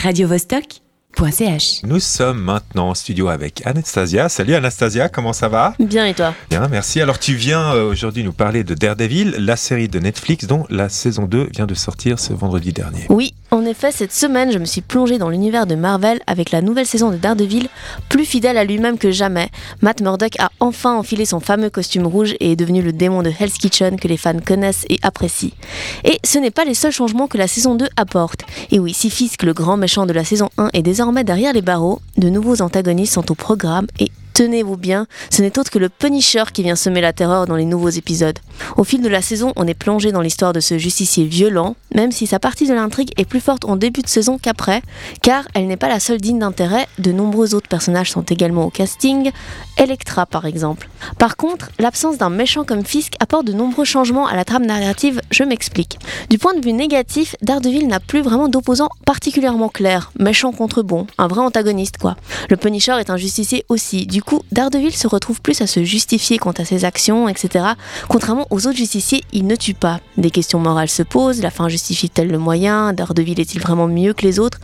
radiovostok.ch. Nous sommes maintenant en studio avec Anastasia. Salut Anastasia, comment ça va? Bien et toi? Bien, merci. Alors tu viens euh, aujourd'hui nous parler de Daredevil, la série de Netflix dont la saison 2 vient de sortir ce vendredi dernier. Oui, en effet, cette semaine, je me suis plongée dans l'univers de Marvel avec la nouvelle saison de Daredevil, plus fidèle à lui-même que jamais. Matt Murdock a enfin enfilé son fameux costume rouge et est devenu le démon de Hell's Kitchen que les fans connaissent et apprécient. Et ce n'est pas les seuls changements que la saison 2 apporte. Et oui, si Fisk, le grand méchant de la saison 1, est désormais derrière les barreaux, de nouveaux antagonistes sont au programme et tenez-vous bien, ce n'est autre que le Punisher qui vient semer la terreur dans les nouveaux épisodes. Au fil de la saison, on est plongé dans l'histoire de ce justicier violent, même si sa partie de l'intrigue est plus forte en début de saison qu'après, car elle n'est pas la seule digne d'intérêt, de nombreux autres personnages sont également au casting, Electra par exemple. Par contre, l'absence d'un méchant comme Fisk apporte de nombreux changements à la trame narrative, je m'explique. Du point de vue négatif, Daredevil n'a plus vraiment d'opposant particulièrement clair, méchant contre bon, un vrai antagoniste quoi. Le Punisher est un justicier aussi, du coup Daredevil se retrouve plus à se justifier quant à ses actions, etc. Contrairement aux autres justiciers, il ne tue pas. Des questions morales se posent, la fin justifie-t-elle le moyen, Daredevil est-il vraiment mieux que les autres?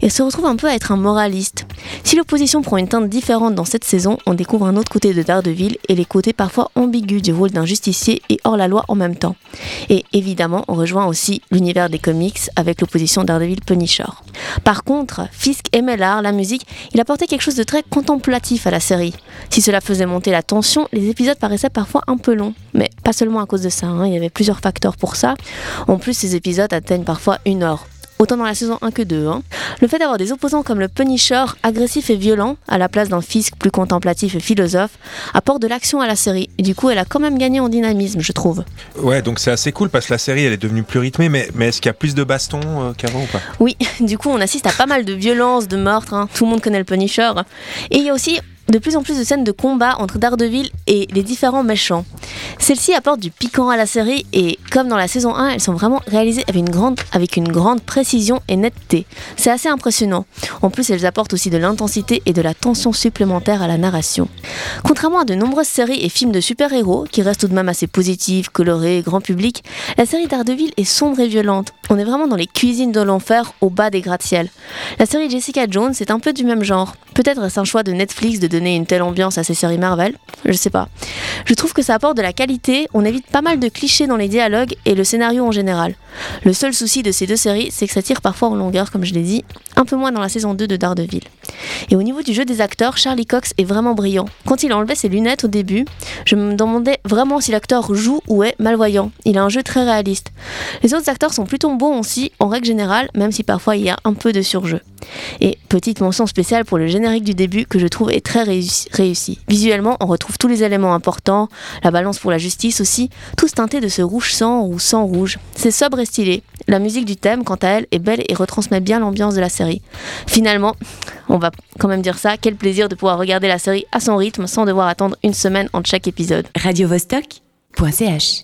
Et se retrouve un peu à être un moraliste. Si l'opposition prend une teinte différente dans cette saison, on découvre un autre côté de Daredevil et les côtés parfois ambigus du rôle d'un justicier et hors la loi en même temps. Et évidemment, on rejoint aussi l'univers des comics avec l'opposition Daredevil-Punisher. Par contre, Fisk aimait l'art, la musique, il apportait quelque chose de très contemplatif à la série. Si cela faisait monter la tension, les épisodes paraissaient parfois un peu longs. Mais pas seulement à cause de ça, hein, il y avait plusieurs facteurs pour ça. En plus, ces épisodes atteignent parfois une heure autant dans la saison 1 que 2. Hein. Le fait d'avoir des opposants comme le Punisher, agressif et violent, à la place d'un Fisk plus contemplatif et philosophe, apporte de l'action à la série. Et du coup, elle a quand même gagné en dynamisme, je trouve. Ouais, donc c'est assez cool parce que la série, elle est devenue plus rythmée, mais, mais est-ce qu'il y a plus de bastons euh, qu'avant ou pas? Oui, du coup, on assiste à pas mal de violences, de meurtres. hein. Tout le monde connaît le Punisher. Et il y a aussi de plus en plus de scènes de combat entre Daredevil et les différents méchants. Celles-ci apportent du piquant à la série et comme dans la saison 1, elles sont vraiment réalisées avec une grande, précision et netteté. C'est assez impressionnant. En plus, elles apportent aussi de l'intensité et de la tension supplémentaire à la narration. Contrairement à de nombreuses séries et films de super-héros, qui restent tout de même assez positifs, colorés, grand public, la série Daredevil est sombre et violente. On est vraiment dans les cuisines de l'enfer au bas des gratte-ciel. La série Jessica Jones est un peu du même genre. Peut-être est-ce un choix de Netflix de donner une telle ambiance à ces séries Marvel? Je sais pas. Je trouve que ça apporte de la qualité, on évite pas mal de clichés dans les dialogues et le scénario en général. Le seul souci de ces deux séries, c'est que ça tire parfois en longueur, comme je l'ai dit, un peu moins dans la saison 2 de Daredevil. Et au niveau du jeu des acteurs, Charlie Cox est vraiment brillant. Quand il enlevait ses lunettes au début, je me demandais vraiment si l'acteur joue ou est malvoyant. Il a un jeu très réaliste. Les autres acteurs sont plutôt bons aussi, en règle générale, même si parfois il y a un peu de surjeu. Et petite mention spéciale pour le générique du début que je trouve est très réussi. Visuellement, on retrouve tous les éléments importants, la balance pour la justice aussi, tous teintés de ce rouge sang ou sang rouge. C'est sobre et stylé. La musique du thème, quant à elle, est belle et retransmet bien l'ambiance de la série. Finalement, on va quand même dire ça, quel plaisir de pouvoir regarder la série à son rythme sans devoir attendre une semaine entre chaque épisode. radiovostok.ch